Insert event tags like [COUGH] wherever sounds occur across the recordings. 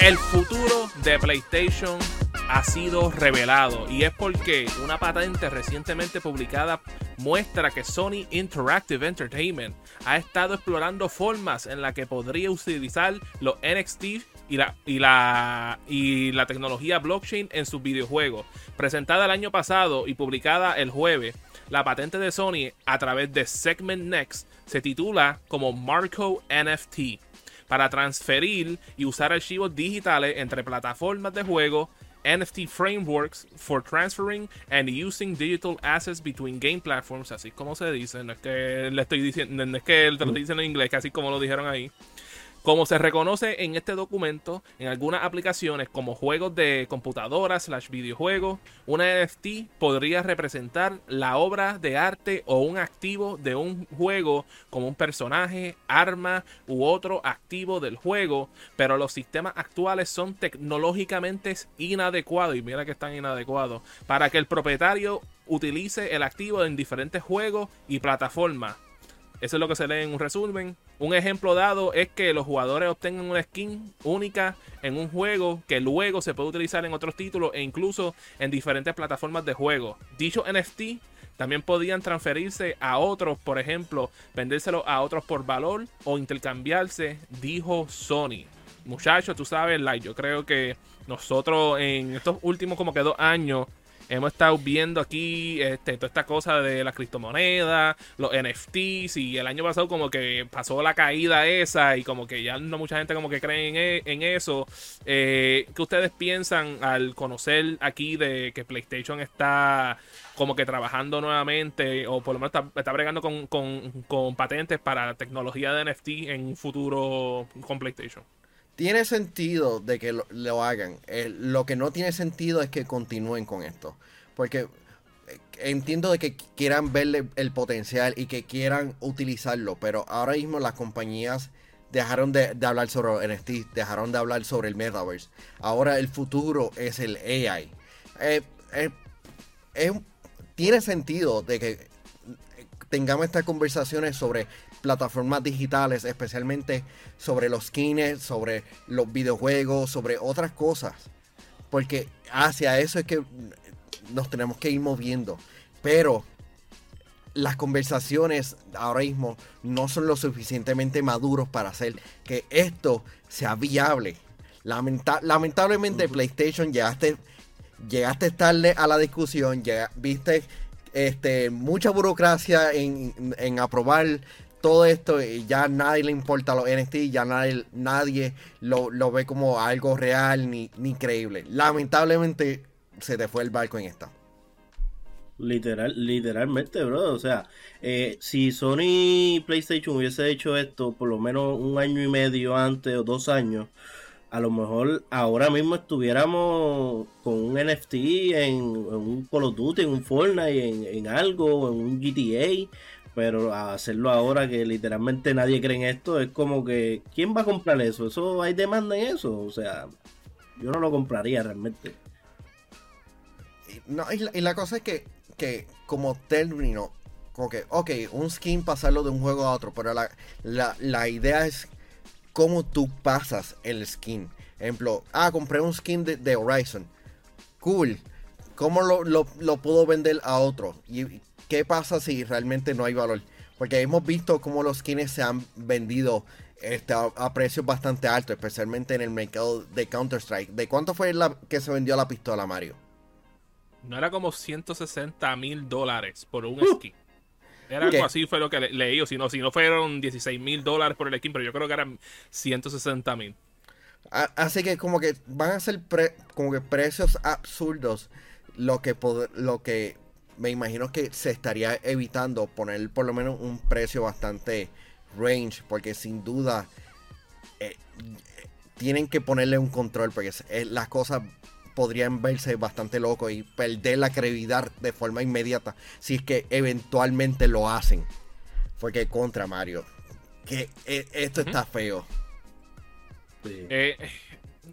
El futuro de PlayStation ha sido revelado y es porque una patente recientemente publicada muestra que Sony Interactive Entertainment ha estado explorando formas en las que podría utilizar los NXT y la, y la, y la tecnología blockchain en sus videojuegos. Presentada el año pasado y publicada el jueves, la patente de Sony a través de Segment Next se titula como Marco NFT para transferir y usar archivos digitales entre plataformas de juego, NFT frameworks for transferring and using digital assets between game platforms, así como se dice, no es que le estoy diciendo, no es que te lo diciendo en inglés, así como lo dijeron ahí. Como se reconoce en este documento, en algunas aplicaciones como juegos de computadoras slash videojuegos, una NFT podría representar la obra de arte o un activo de un juego como un personaje, arma u otro activo del juego, pero los sistemas actuales son tecnológicamente inadecuados, y mira que están inadecuados, para que el propietario utilice el activo en diferentes juegos y plataformas. Eso es lo que se lee en un resumen. Un ejemplo dado es que los jugadores obtengan una skin única en un juego que luego se puede utilizar en otros títulos e incluso en diferentes plataformas de juego. Dicho NFT también podían transferirse a otros, por ejemplo, vendérselo a otros por valor o intercambiarse, dijo Sony. Muchachos, tú sabes, like, yo creo que nosotros en estos últimos como que dos años hemos estado viendo aquí este, toda esta cosa de las criptomonedas, los NFTs y el año pasado como que pasó la caída esa y como que ya no mucha gente como que cree en, e, eso. Eh, ¿Qué ustedes piensan al conocer aquí de que PlayStation está como que trabajando nuevamente o por lo menos está, bregando con, con patentes para tecnología de NFT en un futuro con PlayStation? Tiene sentido de que lo, hagan. Eh, lo que no tiene sentido es que continúen con esto. Porque eh, entiendo de que quieran verle el potencial y que quieran utilizarlo. Pero ahora mismo las compañías dejaron de, hablar sobre NFT, dejaron de hablar sobre el metaverse. Ahora el futuro es el AI. Eh, tiene sentido de que tengamos estas conversaciones sobre plataformas digitales, especialmente sobre los skins, sobre los videojuegos, sobre otras cosas. Porque hacia eso es que nos tenemos que ir moviendo. Pero las conversaciones ahora mismo no son lo suficientemente maduros para hacer que esto sea viable. lamentablemente PlayStation llegaste, llegaste tarde a la discusión, viste este, mucha burocracia en, en aprobar todo esto ya nadie le importa los NFT, ya nadie, nadie lo, ve como algo real ni, ni creíble. Lamentablemente se te fue el barco en esta. Literal, literalmente, bro. O sea, eh, si Sony PlayStation hubiese hecho esto por lo menos un año y medio antes o dos años, a lo mejor ahora mismo estuviéramos con un NFT en, un Call of Duty, en un Fortnite, en, en algo, en un GTA pero hacerlo ahora que literalmente nadie cree en esto es como que ¿quién va a comprar eso? ¿Eso hay demanda en eso? O sea, yo no lo compraría realmente. No, y la, cosa es que, que como término, como que, ok, un skin pasarlo de un juego a otro, pero la, idea es cómo tú pasas el skin. Ejemplo, ah, compré un skin de, Horizon. Cool. ¿Cómo lo, lo, puedo vender a otro? Y ¿qué pasa si realmente no hay valor? Porque hemos visto cómo los skins se han vendido este, a, precios bastante altos, especialmente en el mercado de Counter-Strike. ¿De cuánto fue la que se vendió la pistola, Mario? No era como 160 mil dólares por un uh. skin. Era algo así, fue lo que leí. O si no, si no fueron 16 mil dólares por el skin, pero yo creo que eran 160 mil. Así que como que van a ser como que precios absurdos lo que, lo que me imagino que se estaría evitando poner por lo menos un precio bastante range, porque sin duda eh, tienen que ponerle un control, porque las cosas podrían verse bastante locos y perder la credibilidad de forma inmediata si es que eventualmente lo hacen. Porque contra Mario, que eh, esto está feo. Eh,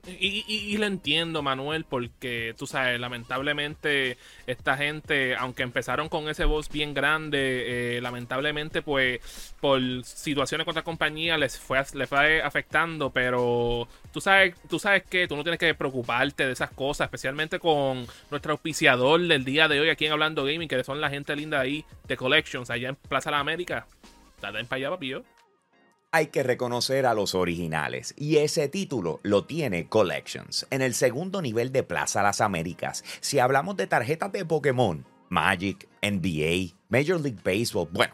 y, lo entiendo, Manuel, porque tú sabes, lamentablemente esta gente, aunque empezaron con ese voz bien grande, eh, lamentablemente pues por situaciones con otra compañía les fue, les fue afectando, pero tú sabes, tú sabes que tú no tienes que preocuparte de esas cosas, especialmente con nuestro auspiciador del día de hoy aquí en Hablando Gaming, que son la gente linda ahí de Collections, allá en Plaza de la América. Dale para allá, papillo hay que reconocer a los originales y ese título lo tiene Collections. En el segundo nivel de Plaza Las Américas, si hablamos de tarjetas de Pokémon, Magic, NBA, Major League Baseball, bueno,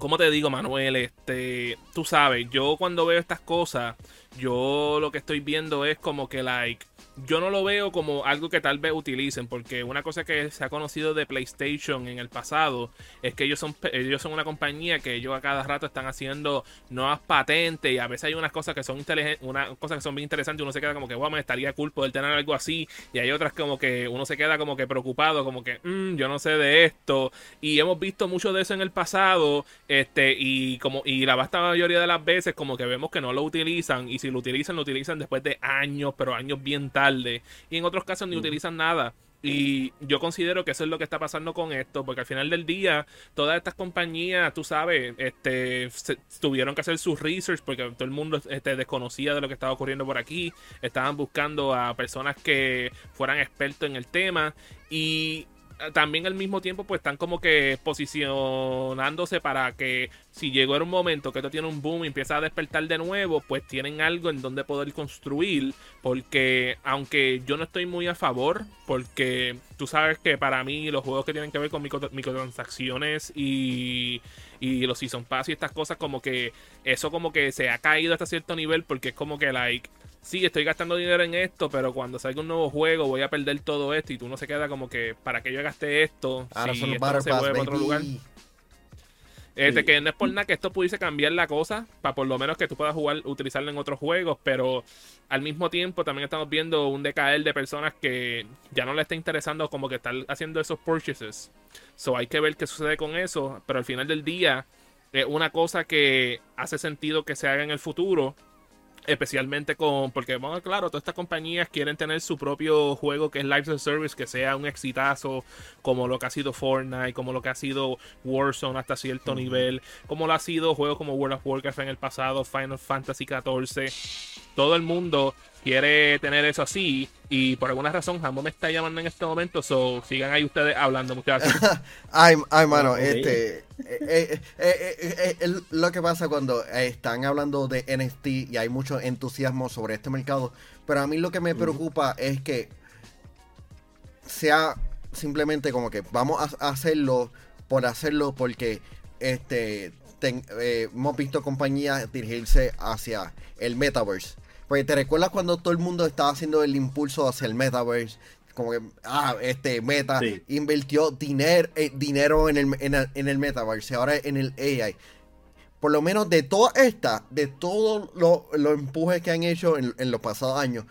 ¿cómo te digo, Manuel? Este, tú sabes, yo cuando veo estas cosas, yo lo que estoy viendo es como que, like, yo no lo veo como algo que tal vez utilicen, porque una cosa que se ha conocido de PlayStation en el pasado es que ellos son, ellos son una compañía que ellos a cada rato están haciendo nuevas patentes y a veces hay unas cosas que son inteligentes, unas cosas que son bien interesantes y uno se queda como que, wow, me estaría cool poder tener algo así y hay otras como que uno se queda como que preocupado, como que, mm, yo no sé de esto y hemos visto mucho de eso en el pasado este y como y la vasta mayoría de las veces como que vemos que no lo utilizan y si lo utilizan lo utilizan después de años, pero años bien tarde y en otros casos ni utilizan nada. Y yo considero que eso es lo que está pasando con esto, porque al final del día, todas estas compañías, tú sabes, este, tuvieron que hacer sus research porque todo el mundo este, desconocía de lo que estaba ocurriendo por aquí. Estaban buscando a personas que fueran expertos en el tema. Y también al mismo tiempo pues están como que posicionándose para que si llegó un momento que esto tiene un boom y empieza a despertar de nuevo, pues tienen algo en donde poder construir, porque aunque yo no estoy muy a favor, porque tú sabes que para mí los juegos que tienen que ver con microtransacciones y, y los Season Pass y estas cosas como que eso como que se ha caído hasta cierto nivel porque es como que like sí, estoy gastando dinero en esto, pero cuando salga un nuevo juego voy a perder todo esto y tú no se queda como que, ¿para que yo gaste esto? Ahora si esto no se mueve otro lugar. Este, que no es por nada que esto pudiese cambiar la cosa, para por lo menos que tú puedas jugar, utilizarlo en otros juegos, pero al mismo tiempo también estamos viendo un decaer de personas que ya no le está interesando como que estar haciendo esos purchases. So hay que ver qué sucede con eso, pero al final del día es una cosa que hace sentido que se haga en el futuro Especialmente con. Porque, bueno, claro, todas estas compañías quieren tener su propio juego que es Live Service, que sea un exitazo, como lo que ha sido Fortnite, como lo que ha sido Warzone hasta cierto nivel, como lo ha sido juegos como World of Warcraft en el pasado, Final Fantasy XIV. Todo el mundo quiere tener eso así. Y por alguna razón, Jamón me está llamando en este momento. So, sigan ahí ustedes hablando, muchachos. [LAUGHS] ay, ay, mano, este. Eh, eh, eh, lo que pasa cuando están hablando de NFT y hay mucho entusiasmo sobre este mercado. Pero a mí lo que me preocupa es que sea simplemente como que vamos a hacerlo por hacerlo porque este hemos visto compañías dirigirse hacia el metaverse porque te recuerdas cuando todo el mundo estaba haciendo el impulso hacia el metaverse, como que, ah, este Meta invirtió dinero, eh, dinero en el, en, el, metaverse, ahora en el AI. Por lo menos de toda esta, de todos los empujes que han hecho en, los pasados años,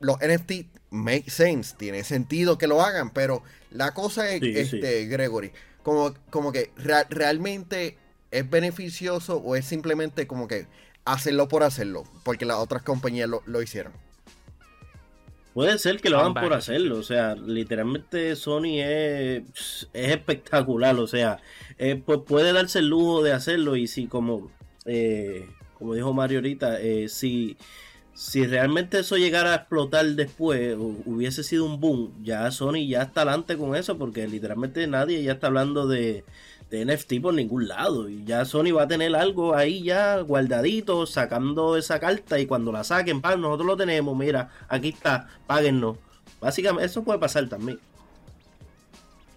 los NFT make sense, tiene sentido que lo hagan, pero la cosa es, este, Gregory, como, como que realmente es beneficioso o es simplemente como que hacerlo por hacerlo, porque las otras compañías lo, hicieron. Puede ser que lo hagan por hacerlo, o sea, literalmente Sony es, espectacular, o sea, eh, pues puede darse el lujo de hacerlo y si como, eh, como dijo Mario ahorita, eh, si, si realmente eso llegara a explotar después, hubiese sido un boom, ya Sony ya está adelante con eso porque literalmente nadie ya está hablando de, de NFT por ningún lado. Y ya Sony va a tener algo ahí ya guardadito, sacando esa carta. Y cuando la saquen, pan, nosotros lo tenemos. Mira, aquí está, páguennos. Básicamente, eso puede pasar también.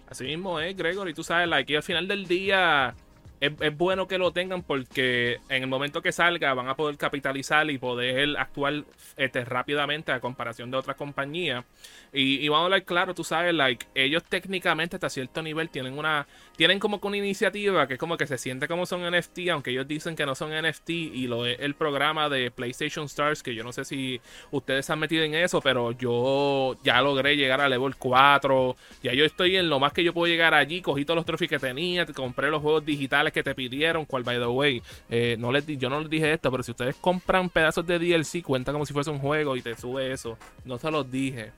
Así mismo es, Gregory. Tú sabes, aquí al final del día, es, es, bueno que lo tengan porque en el momento que salga van a poder capitalizar y poder actuar este, rápidamente a comparación de otras compañías. Y, y, vamos a hablar claro, tú sabes, like, ellos técnicamente hasta cierto nivel tienen una, tienen como que una iniciativa que es como que se siente como son NFT, aunque ellos dicen que no son NFT y lo es el programa de PlayStation Stars, que yo no sé si ustedes se han metido en eso, pero yo ya logré llegar a level 4, ya yo estoy en lo más que yo puedo llegar allí, cogí todos los trofeos que tenía, compré los juegos digitales que te pidieron, cual by the way, eh, no les yo no les dije esto, pero si ustedes compran pedazos de DLC, cuenta como si fuese un juego y te sube eso, no se los dije.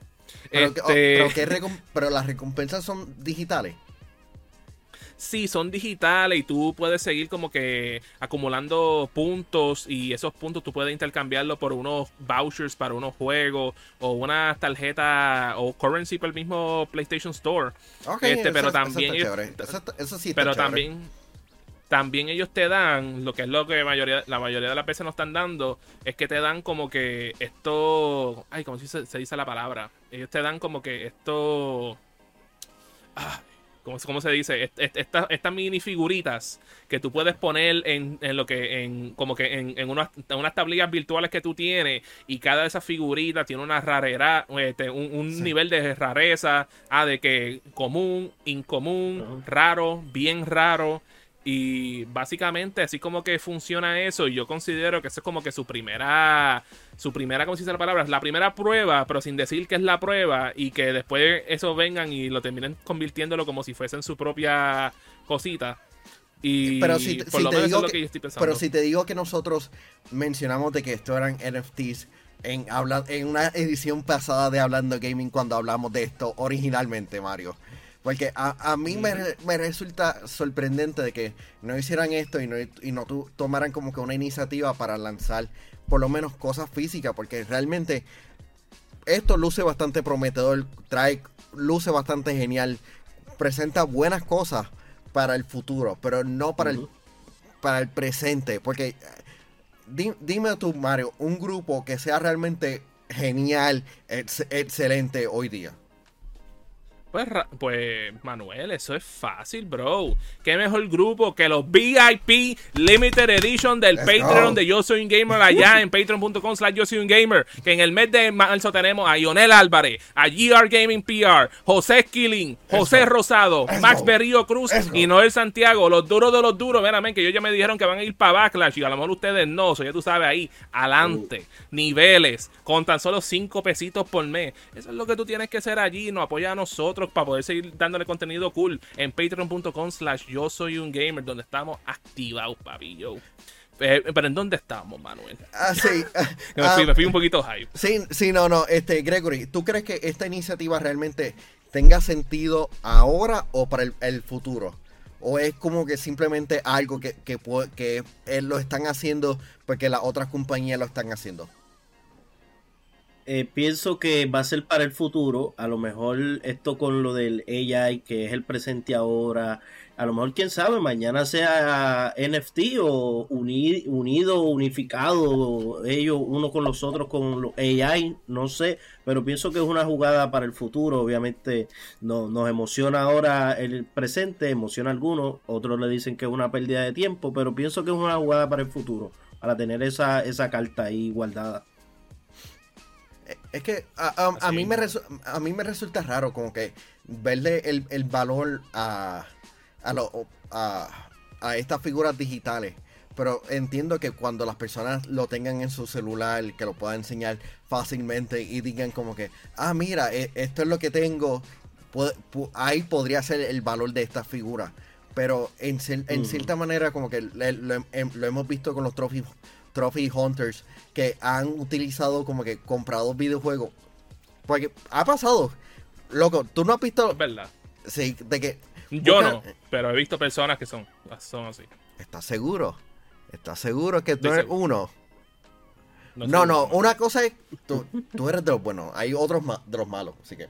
Pero, este... oh, pero, pero las recompensas son digitales sí, son digitales y tú puedes seguir como que acumulando puntos y esos puntos tú puedes intercambiarlo por unos vouchers para unos juegos o una tarjeta o currency para el mismo PlayStation Store. este, pero también eso, sí pero también también ellos te dan lo que es lo que mayoría, la mayoría de las veces nos están dando es que te dan como que esto ay cómo se, se dice la palabra ellos te dan como que esto ah, ¿cómo, se dice? Estas mini figuritas que tú puedes poner en, lo que, en, como que en, unas, tablillas virtuales que tú tienes y cada de esas figuritas tiene una rareza, este, un, nivel de rareza, ah, de que común, incomún, raro, bien raro. Y básicamente así como que funciona eso. Y yo considero que eso es como que su primera, su primera, ¿cómo se dice la palabra? La primera prueba, pero sin decir que es la prueba. Y que después eso vengan y lo terminen convirtiéndolo como si fuesen su propia cosita. Y pero si, por lo menos es lo que yo estoy pensando. Pero si te digo que nosotros mencionamos de que esto eran NFTs en, en una edición pasada de Hablando Gaming cuando hablamos de esto originalmente, Mario. Porque a, a mí me, me, resulta sorprendente de que no hicieran esto y no, y no tomaran como que una iniciativa para lanzar por lo menos cosas físicas, porque realmente esto luce bastante prometedor, trae, luce bastante genial, presenta buenas cosas para el futuro, pero no para, el, para el presente, porque dime tú, Mario, un grupo que sea realmente genial, excelente hoy día. Pues, pues, Manuel, eso es fácil, bro. Qué mejor grupo que los VIP Limited Edition del Patreon de Yo Soy un Gamer allá en [LAUGHS] patreon.com slash Yo Soy un Gamer. Que en el mes de marzo tenemos a Ionel Álvarez, a GR Gaming PR, José Skilling, José Rosado, Max Berrío Cruz y Noel Santiago. Los duros de los duros, ven, que ellos ya me dijeron que van a ir para Backlash y a lo mejor ustedes no. So ya tú sabes ahí, adelante, niveles, con tan solo 5 pesitos por mes. Eso es lo que tú tienes que hacer allí, nos apoya a nosotros para poder seguir dándole contenido cool en patreon.com slash yo soy un gamer, donde estamos activados, papi, yo. Eh, pero ¿en dónde estamos, Manuel? Ah, sí. [LAUGHS] me, fui, un poquito hype. [LAUGHS] Sí, sí, no, no. Este, Gregory, ¿tú crees que esta iniciativa realmente tenga sentido ahora o para el, futuro? ¿O es como que simplemente algo que, que, que lo están haciendo porque las otras compañías lo están haciendo? Eh, pienso que va a ser para el futuro. A lo mejor esto con lo del AI, que es el presente ahora. A lo mejor, quién sabe, mañana sea NFT o unido, unificado, ellos uno con los otros con los AI, no sé. Pero pienso que es una jugada para el futuro. Obviamente no, nos emociona ahora el presente, emociona a algunos. Otros le dicen que es una pérdida de tiempo. Pero pienso que es una jugada para el futuro. Para tener esa, esa carta ahí guardada. Es que a, mí me a mí me resulta raro como que verle el, valor a, a, a, estas figuras digitales. Pero entiendo que cuando las personas lo tengan en su celular, que lo puedan enseñar fácilmente y digan como que, ah, mira, e, esto es lo que tengo, ahí podría ser el valor de esta figura. Pero en, en cierta manera como que lo, lo hemos visto con los trophy, trophy hunters que han utilizado como que comprados videojuegos. Porque ha pasado. Loco, tú no has visto. verdad. Sí, de que. Yo no, pero he visto personas que son, son así. ¿Estás seguro? ¿Estás seguro que tú eres uno? No, no, una cosa es. Tú, eres de los buenos, hay otros de los malos, así que.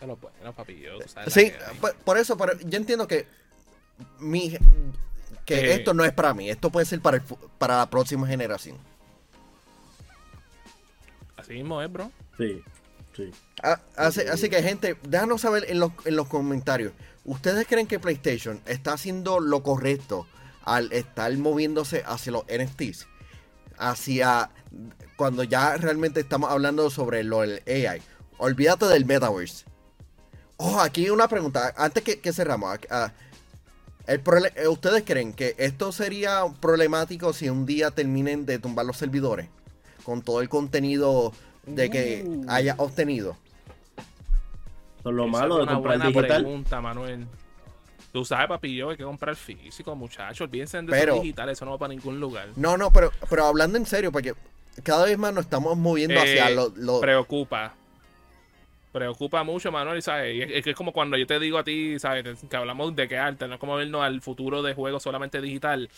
De los buenos, papi. sí, por, eso, pero yo entiendo que. Mi, que esto no es para mí, esto puede ser para, para la próxima generación. Así mismo es, bro. Sí, sí. Ah, así, que, gente, déjanos saber en los, en los comentarios. ¿Ustedes creen que PlayStation está haciendo lo correcto al estar moviéndose hacia los NFTs? Hacia cuando ya realmente estamos hablando sobre lo del AI. Olvídate del metaverse. Oh, aquí una pregunta. Antes que, que cerramos. ah, el eh, ¿Ustedes creen que esto sería problemático si un día terminen de tumbar los servidores? Con todo el contenido de que Uh. haya obtenido. Lo Esa malo es de una comprar buena digital. pregunta, Manuel. Tú sabes, papi, yo hay que comprar físico, muchachos. Olvídense de Pero- digital, eso no va para ningún lugar. No, no, pero, pero hablando en serio, porque cada vez más nos estamos moviendo hacia Eh, lo, lo- Preocupa. Preocupa mucho, Manuel, ¿sabes? Y es, que es como cuando yo te digo a ti, ¿sabes? Que hablamos de que arte, no es como vernos al futuro de juegos solamente digital.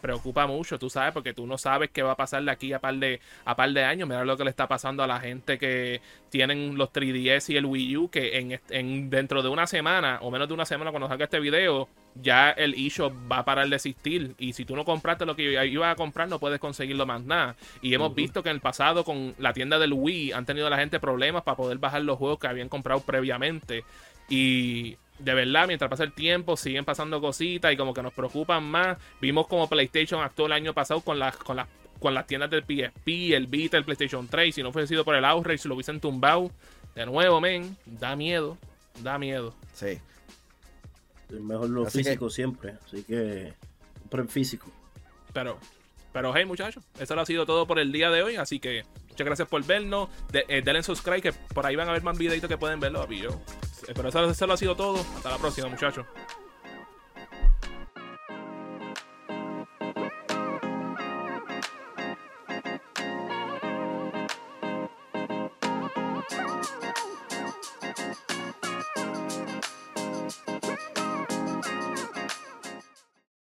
Preocupa mucho, tú sabes, porque tú no sabes qué va a pasar de aquí a par de, a par de años. Mira lo que le está pasando a la gente que tienen los 3DS y el Wii U, que en, en dentro de una semana, o menos de una semana cuando salga este video, ya el eShop va a parar de existir. Y si tú no compraste lo que ibas a comprar, no puedes conseguirlo más nada. Y hemos visto que en el pasado con la tienda del Wii han tenido la gente problemas para poder bajar los juegos que habían comprado previamente. Y de verdad, mientras pasa el tiempo, siguen pasando cositas y como que nos preocupan más. Vimos como PlayStation actuó el año pasado con las, con las, con las tiendas del PSP, el Vita, el PlayStation 3. Si no fuese sido por el Outrage, lo hubiesen tumbado. De nuevo, men, da miedo. Da miedo. Sí. Es mejor lo Así que- físico siempre. Así que compren físico. Pero, pero hey muchachos, eso lo ha sido todo por el día de hoy. Así que muchas gracias por vernos. De- eh, denle subscribe que por ahí van a ver más videitos que pueden verlo, papi. Yo. Pero eso, eso lo ha sido todo. Hasta la próxima, muchachos.